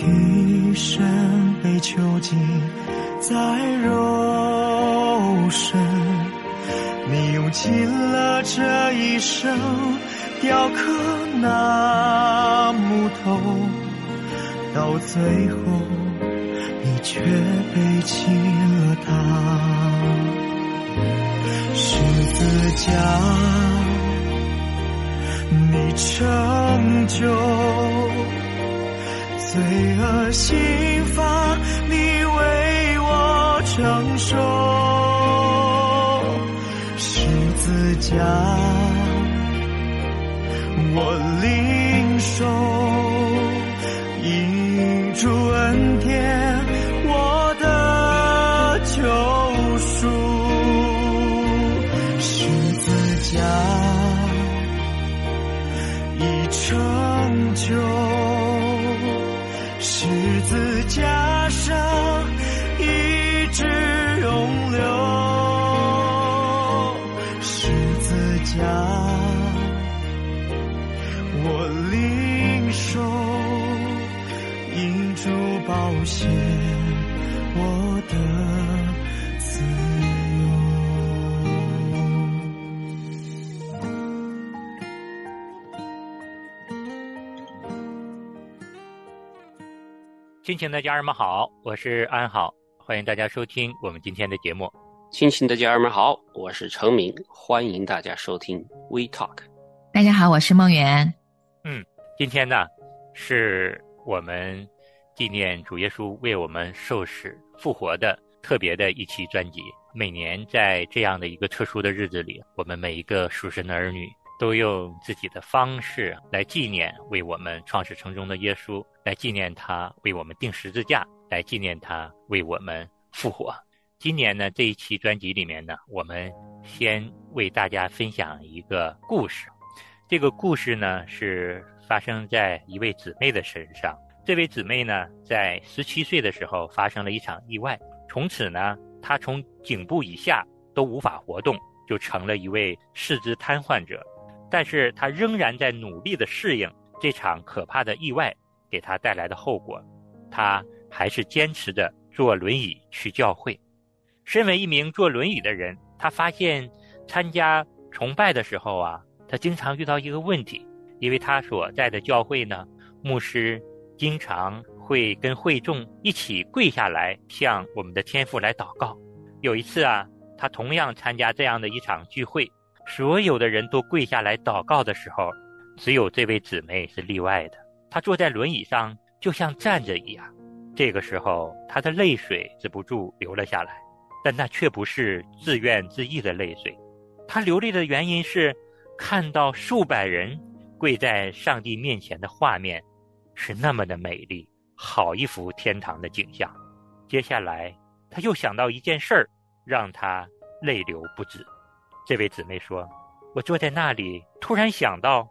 全能的神被囚禁在肉身。你用尽了这一生雕刻那木头，到最后你却背弃了它。十字架，你成就罪恶刑罚，你为我承受。十字架，我领受，因主恩典，我的救赎，十字架已成就，十字架上一直永留，十字架我领受，因主宝血。亲情的家人们好，我是安好，欢迎大家收听我们今天的节目。亲情的家人们好，我是程明，欢迎大家收听 We Talk。大家好，我是梦圆。嗯，今天呢，是我们纪念主耶稣为我们受死复活的特别的一期专辑。每年在这样的一个特殊的日子里，我们每一个属神的儿女都用自己的方式来纪念为我们创始成终的耶稣，来纪念他为我们钉十字架，来纪念他为我们复活。今年呢，这一期专辑里面呢，我们先为大家分享一个故事。这个故事呢，是发生在一位姊妹的身上。这位姊妹呢，在十七岁的时候发生了一场意外，从此呢，她从颈部以下都无法活动，就成了一位四肢瘫痪者。但是他仍然在努力的适应这场可怕的意外给他带来的后果。他还是坚持着坐轮椅去教会。身为一名坐轮椅的人，他发现参加崇拜的时候啊，他经常遇到一个问题，因为他所在的教会呢，牧师经常会跟会众一起跪下来向我们的天父来祷告。有一次啊，他同样参加这样的一场聚会，所有的人都跪下来祷告的时候，只有这位姊妹是例外的。她坐在轮椅上，就像站着一样。这个时候，她的泪水止不住流了下来。但那却不是自怨自艾的泪水，他流泪的原因是看到数百人跪在上帝面前的画面，是那么的美丽，好一幅天堂的景象。接下来，他又想到一件事儿，让他泪流不止。这位姊妹说：“我坐在那里，突然想到，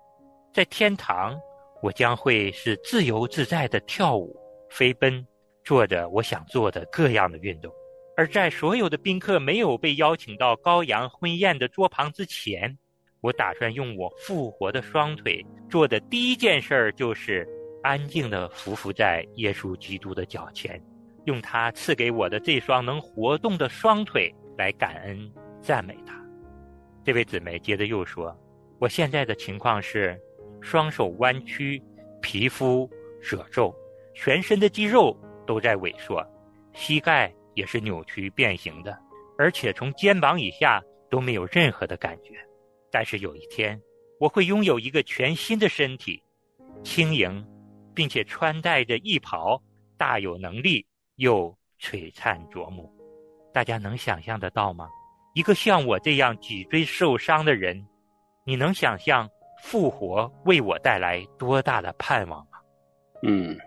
在天堂，我将会是自由自在的跳舞、飞奔，做着我想做的各样的运动。”而在所有的宾客没有被邀请到羔羊婚宴的桌旁之前，我打算用我复活的双腿做的第一件事儿，就是安静地匍匐在耶稣基督的脚前，用他赐给我的这双能活动的双腿来感恩赞美他。这位姊妹接着又说：“我现在的情况是，双手弯曲，皮肤褶皱，全身的肌肉都在萎缩，膝盖。”也是扭曲变形的，而且从肩膀以下都没有任何的感觉。但是有一天，我会拥有一个全新的身体，轻盈，并且穿戴着衣袍，大有能力又璀璨夺目。大家能想象得到吗？一个像我这样脊椎受伤的人，你能想象复活为我带来多大的盼望吗？嗯，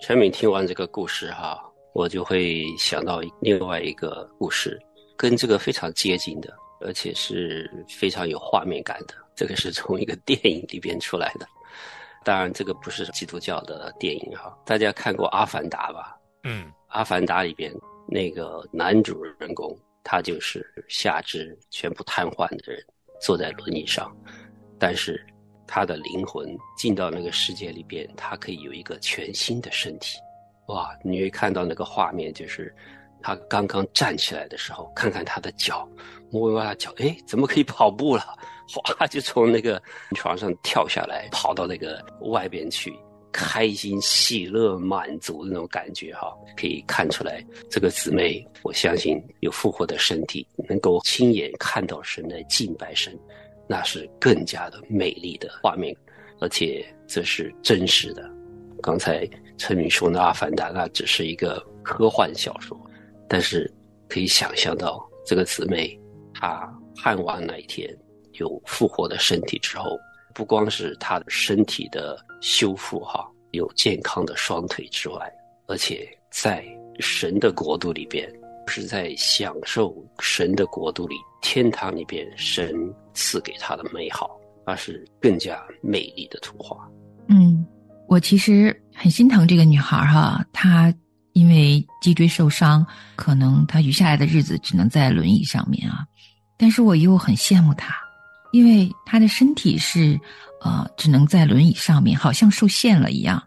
陈敏听完这个故事哈，我就会想到另外一个故事，跟这个非常接近的，而且是非常有画面感的。这个是从一个电影里边出来的，当然这个不是基督教的电影哈。大家看过《阿凡达》吧？嗯，《阿凡达》里边那个男主人公，他就是下肢全部瘫痪的人，坐在轮椅上，但是。他的灵魂进到那个世界里边，他可以有一个全新的身体，哇！你会看到那个画面，就是他刚刚站起来的时候，看看他的脚，摸摸他脚，哎，怎么可以跑步了？哗，就从那个床上跳下来，跑到那个外边去，开心、喜乐、满足的那种感觉，哈，可以看出来，这个姊妹，我相信有复活的身体，能够亲眼看到神来敬拜神。那是更加的美丽的画面，而且这是真实的。刚才陈敏说的《阿凡达》，那只是一个科幻小说，但是可以想象到这个姊妹，她盼望那一天有复活的身体之后，不光是她的身体的修复哈，有健康的双腿之外，而且在神的国度里边。是在享受神的国度里，天堂里边神赐给他的美好，而是更加美丽的图画。嗯，我其实很心疼这个女孩哈，她因为脊椎受伤，可能她余下来的日子只能在轮椅上面啊。但是我又很羡慕她，因为她的身体是呃只能在轮椅上面，好像受限了一样，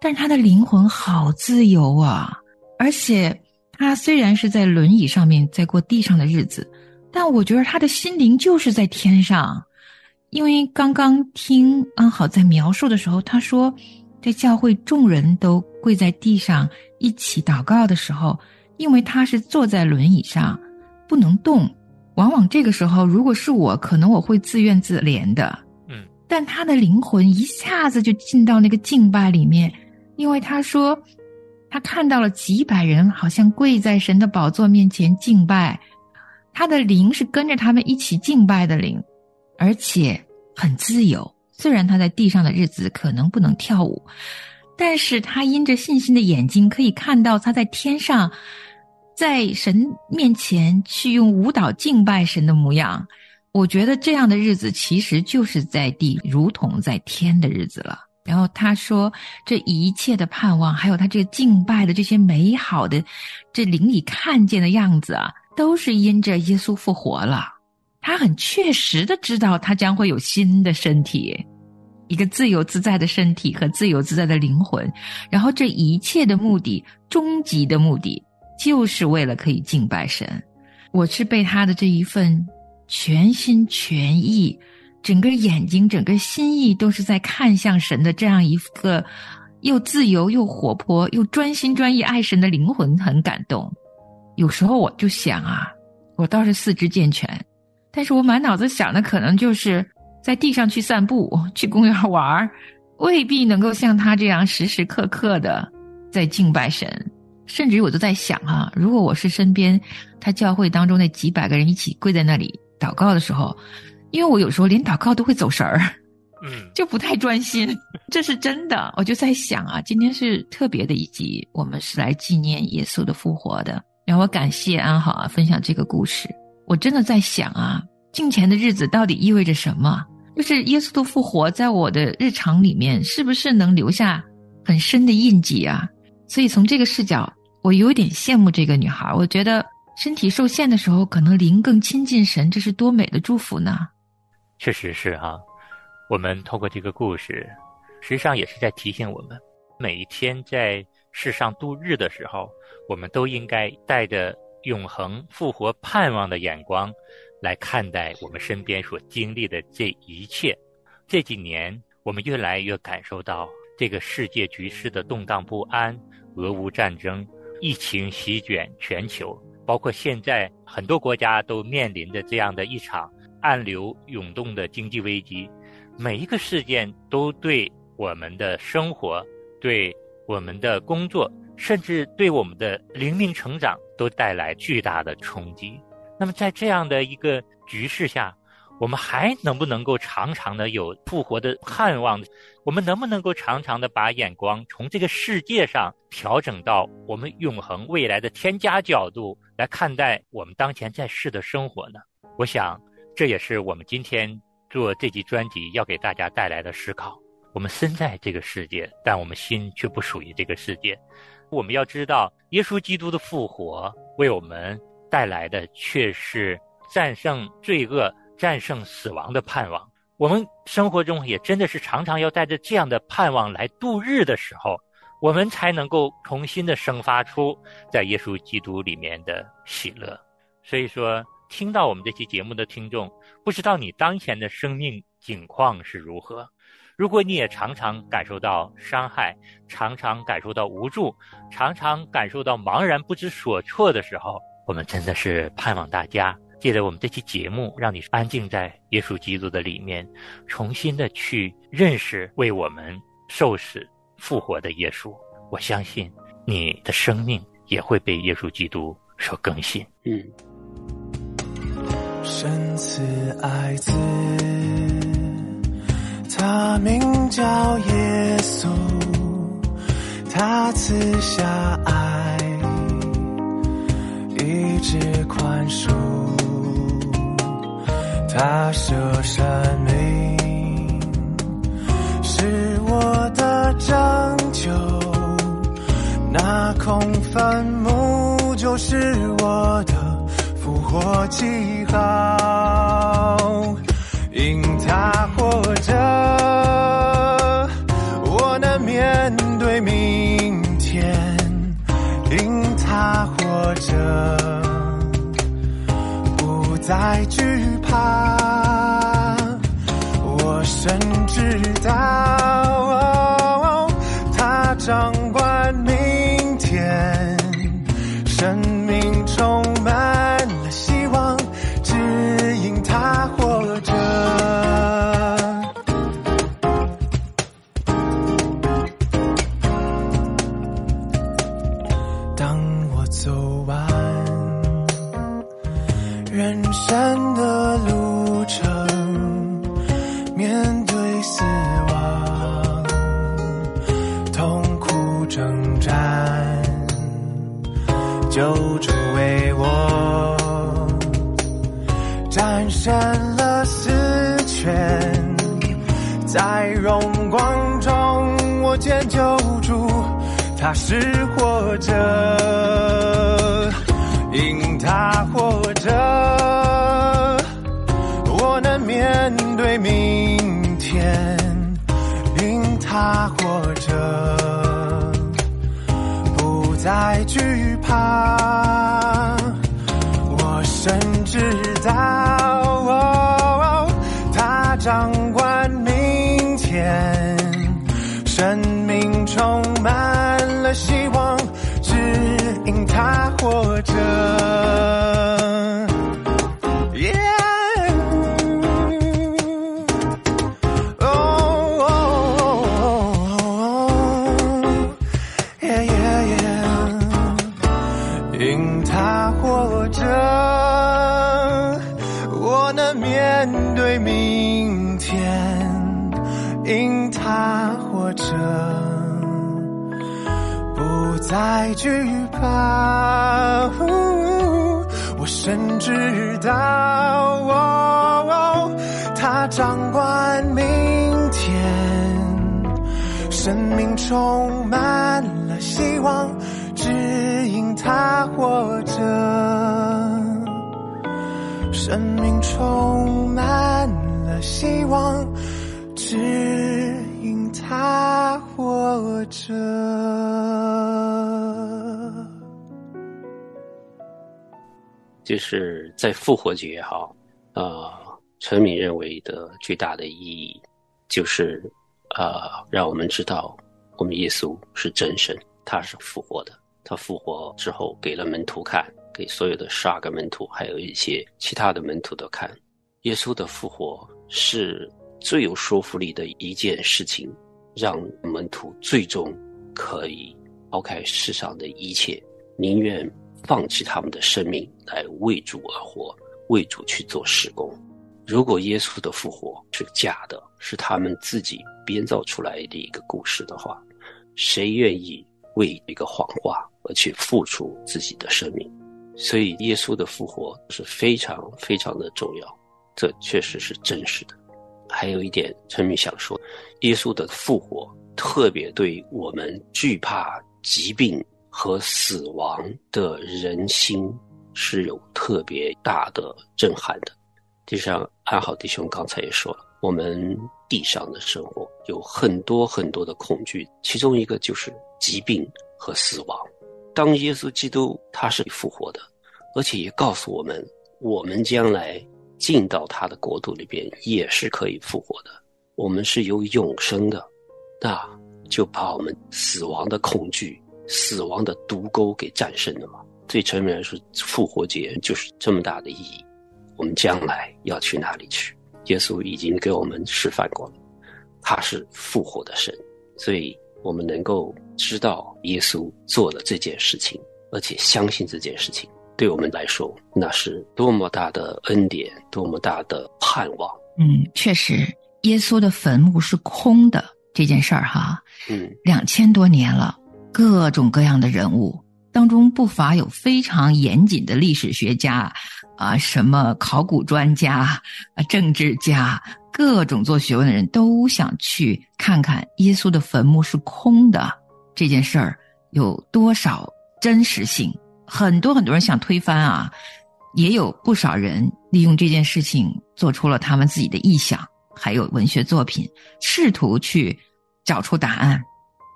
但是她的灵魂好自由啊，而且。他虽然是在轮椅上面在过地上的日子，但我觉得他的心灵就是在天上，因为刚刚听安好在描述的时候，他说，在教会众人都跪在地上一起祷告的时候，因为他是坐在轮椅上不能动，往往这个时候如果是我，可能我会自怨自怜的，但他的灵魂一下子就进到那个敬拜里面，因为他说。他看到了几百人，好像跪在神的宝座面前敬拜，他的灵是跟着他们一起敬拜的灵，而且很自由。虽然他在地上的日子可能不能跳舞，但是他因着信心的眼睛可以看到他在天上，在神面前去用舞蹈敬拜神的模样。我觉得这样的日子其实就是在地如同在天的日子了。然后他说：“这一切的盼望，还有他这个敬拜的这些美好的，这灵里看见的样子啊，都是因着耶稣复活了。他很确实的知道，他将会有新的身体，一个自由自在的身体和自由自在的灵魂。然后这一切的目的，终极的目的，就是为了可以敬拜神。我是被他的这一份全心全意。”整个眼睛、整个心意都是在看向神的这样一个又自由又活泼又专心专意爱神的灵魂，很感动。有时候我就想啊，我倒是四肢健全，但是我满脑子想的可能就是在地上去散步、去公园玩未必能够像他这样时时刻刻的在敬拜神。甚至于我都在想啊，如果我是身边他教会当中那几百个人一起跪在那里祷告的时候。因为我有时候连祷告都会走神儿，嗯，就不太专心，这是真的。我就在想啊，今天是特别的一集，我们是来纪念耶稣的复活的。然后我感谢安好啊，分享这个故事。我真的在想啊，敬前的日子到底意味着什么？就是耶稣的复活在我的日常里面，是不是能留下很深的印记啊？所以从这个视角，我有点羡慕这个女孩。我觉得身体受限的时候，可能灵更亲近神，这是多美的祝福呢。确实是哈，我们透过这个故事，实际上也是在提醒我们，每一天在世上度日的时候，我们都应该带着永恒复活盼望的眼光来看待我们身边所经历的这一切。这几年，我们越来越感受到这个世界局势的动荡不安，俄乌战争、疫情席卷全球，包括现在很多国家都面临着这样的一场。暗流涌动的经济危机，每一个事件都对我们的生活、对我们的工作，甚至对我们的灵命成长都带来巨大的冲击。那么，在这样的一个局势下，我们还能不能够常常的有复活的盼望？我们能不能够常常的把眼光从这个世界上调整到我们永恒未来的添加角度来看待我们当前在世的生活呢？我想，这也是我们今天做这集专辑要给大家带来的思考。我们身在这个世界，但我们心却不属于这个世界。我们要知道，耶稣基督的复活为我们带来的却是战胜罪恶。战胜死亡的盼望，我们生活中也真的是常常要带着这样的盼望来度日的时候，我们才能够重新的生发出在耶稣基督里面的喜乐。所以说，听到我们这期节目的听众，不知道你当前的生命境况是如何？如果你也常常感受到伤害，常常感受到无助，常常感受到茫然不知所措的时候，我们真的是盼望大家。借着我们这期节目，让你安静在耶稣基督的里面，重新的去认识为我们受死复活的耶稣。我相信你的生命也会被耶稣基督所更新。嗯。神赐爱子，他名叫耶稣，他赐下爱，一直宽恕。他舍生命，是我的拯救。那空坟墓就是我的复活记号。因他活着，我能面对明天。因他活着，不再惧怕。人知道他掌管明天。救助，他是活着，因他活着，我能面对明天。因他活着，不再惧怕。我深知道，他掌 she 就是在复活节哈，呃，陈敏认为的最大的意义，就是呃，让我们知道我们耶稣是真神，他是复活的。他复活之后给了门徒看，给所有的十二个门徒，还有一些其他的门徒都看。耶稣的复活是最有说服力的一件事情，让门徒最终可以抛开世上的一切，宁愿。放弃他们的生命来为主而活，为主去做施工。如果耶稣的复活是假的，是他们自己编造出来的一个故事的话，谁愿意为一个谎话而去付出自己的生命？所以，耶稣的复活是非常非常的重要，这确实是真实的。还有一点，陈明想说，耶稣的复活特别对我们惧怕疾病和死亡的人心是有特别大的震撼的。就像安好弟兄刚才也说了，我们地上的生活有很多很多的恐惧，其中一个就是疾病和死亡。当耶稣基督他是复活的，而且也告诉我们，我们将来。进到他的国度里边也是可以复活的，我们是有永生的，那就把我们死亡的恐惧、死亡的毒钩给战胜了嘛。对成人来说，复活节就是这么大的意义。我们将来要去哪里去？耶稣已经给我们示范过了，他是复活的神，所以我们能够知道耶稣做了这件事情，而且相信这件事情。对我们来说，那是多么大的恩典，多么大的盼望。嗯，确实，耶稣的坟墓是空的这件事儿哈，嗯，两千多年了，各种各样的人物当中不乏有非常严谨的历史学家啊，什么考古专家啊，政治家，各种做学问的人都想去看看耶稣的坟墓是空的这件事儿有多少真实性。很多很多人想推翻啊，也有不少人利用这件事情做出了他们自己的臆想，还有文学作品，试图去找出答案。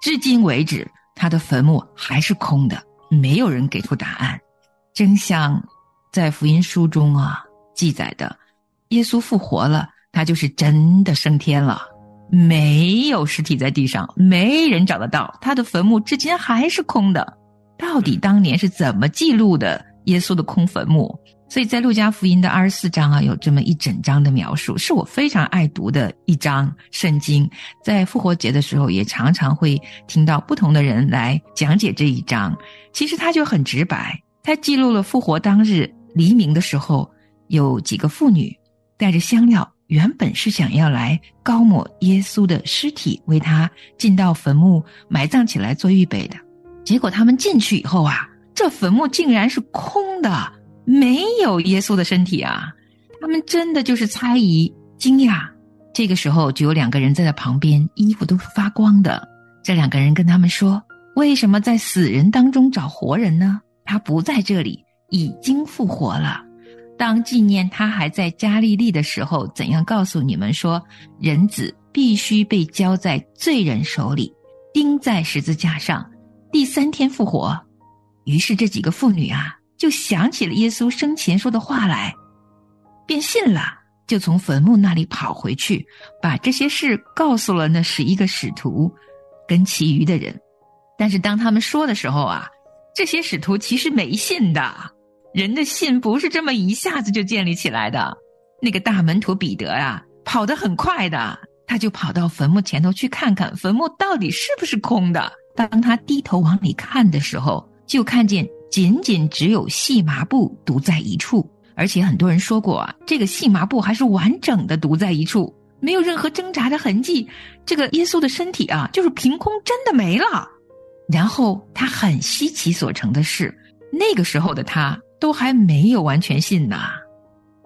至今为止，他的坟墓还是空的，没有人给出答案。真相在福音书中啊记载的，耶稣复活了，他就是真的升天了，没有尸体在地上，没人找得到他的坟墓，至今还是空的。到底当年是怎么记录的耶稣的空坟墓？所以在路加福音的二十四章啊，有这么一整章的描述，是我非常爱读的一章圣经。在复活节的时候，也常常会听到不同的人来讲解这一章。其实他就很直白，他记录了复活当日黎明的时候，有几个妇女带着香料，原本是想要来高抹耶稣的尸体，为他进到坟墓埋葬起来做预备的。结果他们进去以后啊，这坟墓竟然是空的，没有耶稣的身体啊！他们真的就是猜疑、惊讶。这个时候就有两个人在他旁边，衣服都是发光的。这两个人跟他们说：“为什么在死人当中找活人呢？他不在这里，已经复活了。当纪念他还在加利利的时候，怎样告诉你们说，人子必须被交在罪人手里，钉在十字架上。”第三天复活，于是这几个妇女啊，就想起了耶稣生前说的话来，便信了，就从坟墓那里跑回去，把这些事告诉了那十一个使徒，跟其余的人。但是当他们说的时候啊，这些使徒其实没信的。人的信不是这么一下子就建立起来的。那个大门徒彼得啊，跑得很快的，他就跑到坟墓前头去看看坟墓到底是不是空的。当他低头往里看的时候，就看见仅仅只有细麻布独在一处，而且很多人说过啊，这个细麻布还是完整的独在一处，没有任何挣扎的痕迹。这个耶稣的身体啊，就是凭空真的没了。然后他很稀奇所成的是，那个时候的他都还没有完全信呢。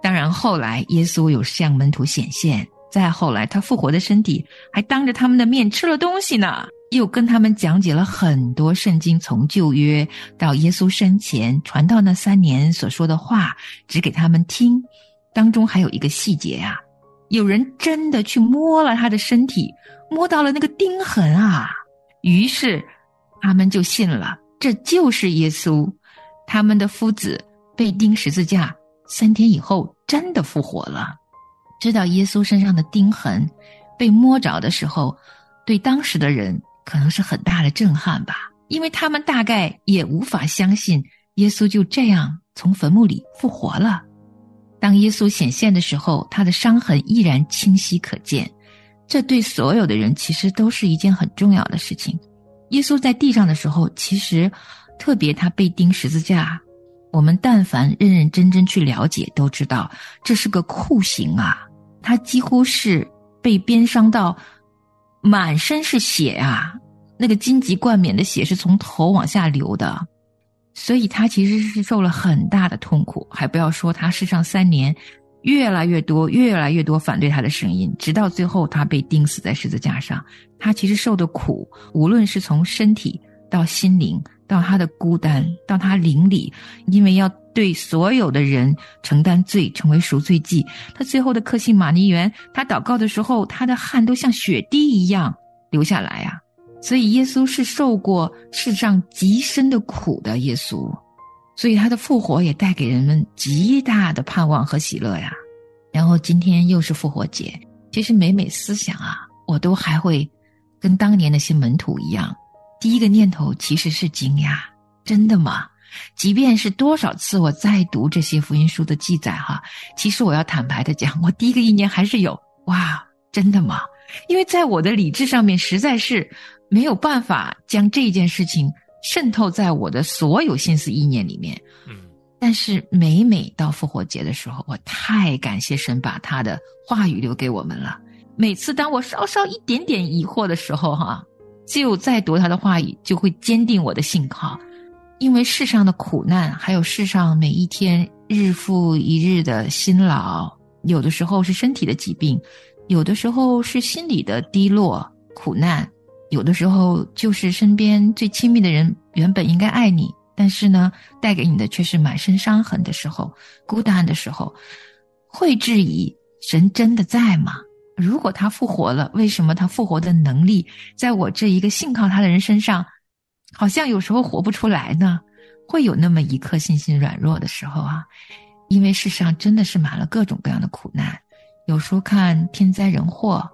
当然后来耶稣有向门徒显现，再后来他复活的身体还当着他们的面吃了东西呢。又跟他们讲解了很多圣经，从旧约到耶稣生前传道那三年所说的话，指给他们听。当中还有一个细节啊，有人真的去摸了他的身体，摸到了那个钉痕啊，于是他们就信了，这就是耶稣。他们的夫子被钉十字架，三天以后真的复活了。知道耶稣身上的钉痕被摸着的时候，对当时的人。可能是很大的震撼吧，因为他们大概也无法相信耶稣就这样从坟墓里复活了。当耶稣显现的时候，他的伤痕依然清晰可见，这对所有的人其实都是一件很重要的事情。耶稣在地上的时候，其实特别他被钉十字架，我们但凡认认真真去了解，都知道这是个酷刑啊！他几乎是被鞭伤到满身是血啊，那个荆棘冠冕的血是从头往下流的，所以他其实是受了很大的痛苦。还不要说他世上三年，越来越多、越来越多反对他的声音，直到最后他被钉死在十字架上。他其实受的苦，无论是从身体到心灵。到他的孤单，到他邻里，因为要对所有的人承担罪，成为赎罪祭。他最后的克西玛尼园，他祷告的时候，他的汗都像血滴一样流下来啊！所以耶稣是受过世上极深的苦的耶稣，所以他的复活也带给人们极大的盼望和喜乐呀。然后今天又是复活节，其实每每思想啊，我都还会跟当年那些门徒一样。第一个念头其实是惊讶，真的吗？即便是多少次我再读这些福音书的记载，哈，其实我要坦白的讲，我第一个意念还是有哇，真的吗？因为在我的理智上面实在是没有办法将这件事情渗透在我的所有心思意念里面。嗯，但是每每到复活节的时候，我太感谢神把他的话语留给我们了。每次当我稍稍一点点疑惑的时候，哈。就再读他的话语，就会坚定我的信靠。因为世上的苦难，还有世上每一天日复一日的辛劳，有的时候是身体的疾病，有的时候是心理的低落苦难，有的时候就是身边最亲密的人原本应该爱你，但是呢，带给你的却是满身伤痕的时候，孤单的时候，会质疑神真的在吗？如果他复活了，为什么他复活的能力在我这一个信靠他的人身上，好像有时候活不出来呢？会有那么一刻信心软弱的时候啊，因为世上真的是满了各种各样的苦难，有时候看天灾人祸，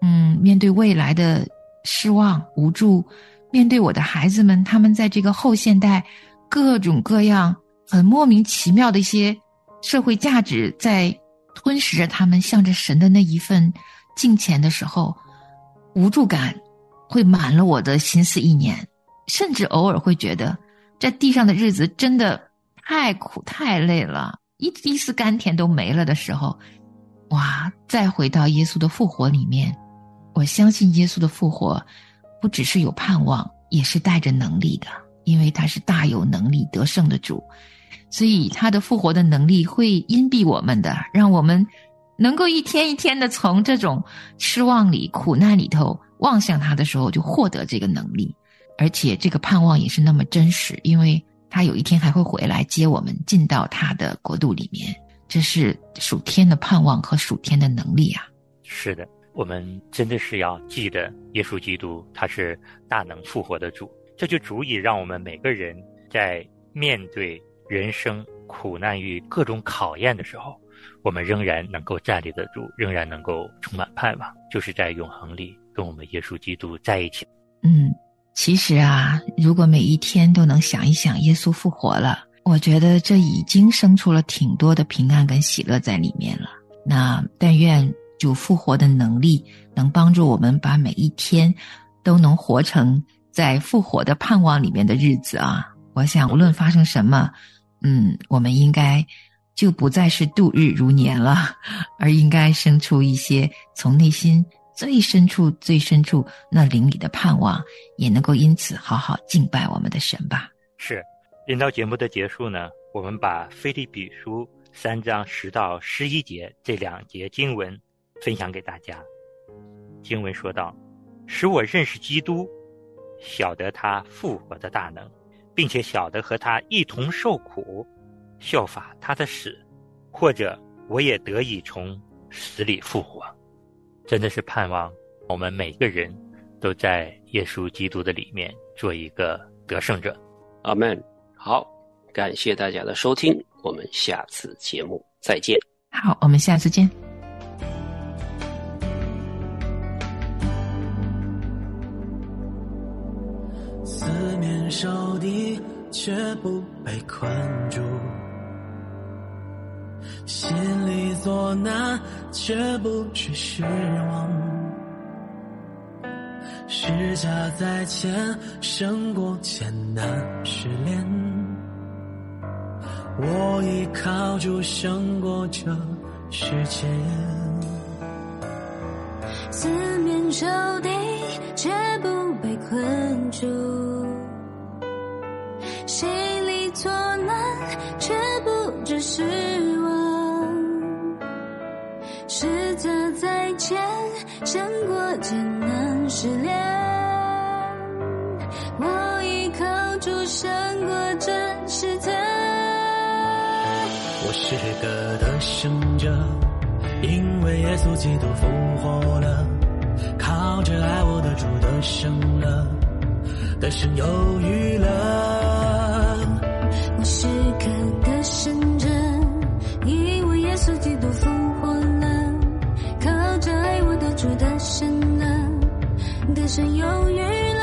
嗯，面对未来的失望无助，面对我的孩子们，他们在这个后现代各种各样很莫名其妙的一些社会价值在。吞噬着他们向着神的那一份敬虔的时候，无助感会满了我的心思意念，甚至偶尔会觉得在地上的日子真的太苦太累了，一一丝甘甜都没了的时候，哇！再回到耶稣的复活里面，我相信耶稣的复活不只是有盼望，也是带着能力的，因为他是大有能力得胜的主。所以他的复活的能力会荫蔽我们的，让我们能够一天一天的从这种失望里、苦难里头望向他的时候，就获得这个能力，而且这个盼望也是那么真实，因为他有一天还会回来接我们进到他的国度里面，这是属天的盼望和属天的能力啊！是的，我们真的是要记得耶稣基督他是大能复活的主，这就足以让我们每个人在面对。人生苦难与各种考验的时候，我们仍然能够站立得住，仍然能够充满盼望，就是在永恒里跟我们耶稣基督在一起。嗯，其实啊，如果每一天都能想一想耶稣复活了，我觉得这已经生出了挺多的平安跟喜乐在里面了。那但愿主复活的能力能帮助我们，把每一天都能活成在复活的盼望里面的日子啊！我想，无论发生什么。嗯，我们应该就不再是度日如年了，而应该生出一些从内心最深处、最深处那灵里的盼望，也能够因此好好敬拜我们的神吧。是，临到节目的结束呢，我们把《菲利比书》三章十到十一节这两节经文分享给大家。经文说道：“使我认识基督，晓得他复活的大能。”并且晓得和他一同受苦，效法他的死，或者我也得以从死里复活，真的是盼望我们每个人都在耶稣基督的里面做一个得胜者。阿门。好，感谢大家的收听，我们下次节目再见。好，我们下次见。四面受敌却不被困住，心里作难却不去失望，施加在前胜过艰难失恋，我依靠主胜过这世界。四面受敌，却不被困住；心里作难，却不知失前，胜过艰难试炼。我依靠主胜过这世界。我是个得胜者，因为耶稣基督复活了，靠着爱我的主得胜了，得胜有余了。我是个得胜出的深了，的深犹豫了。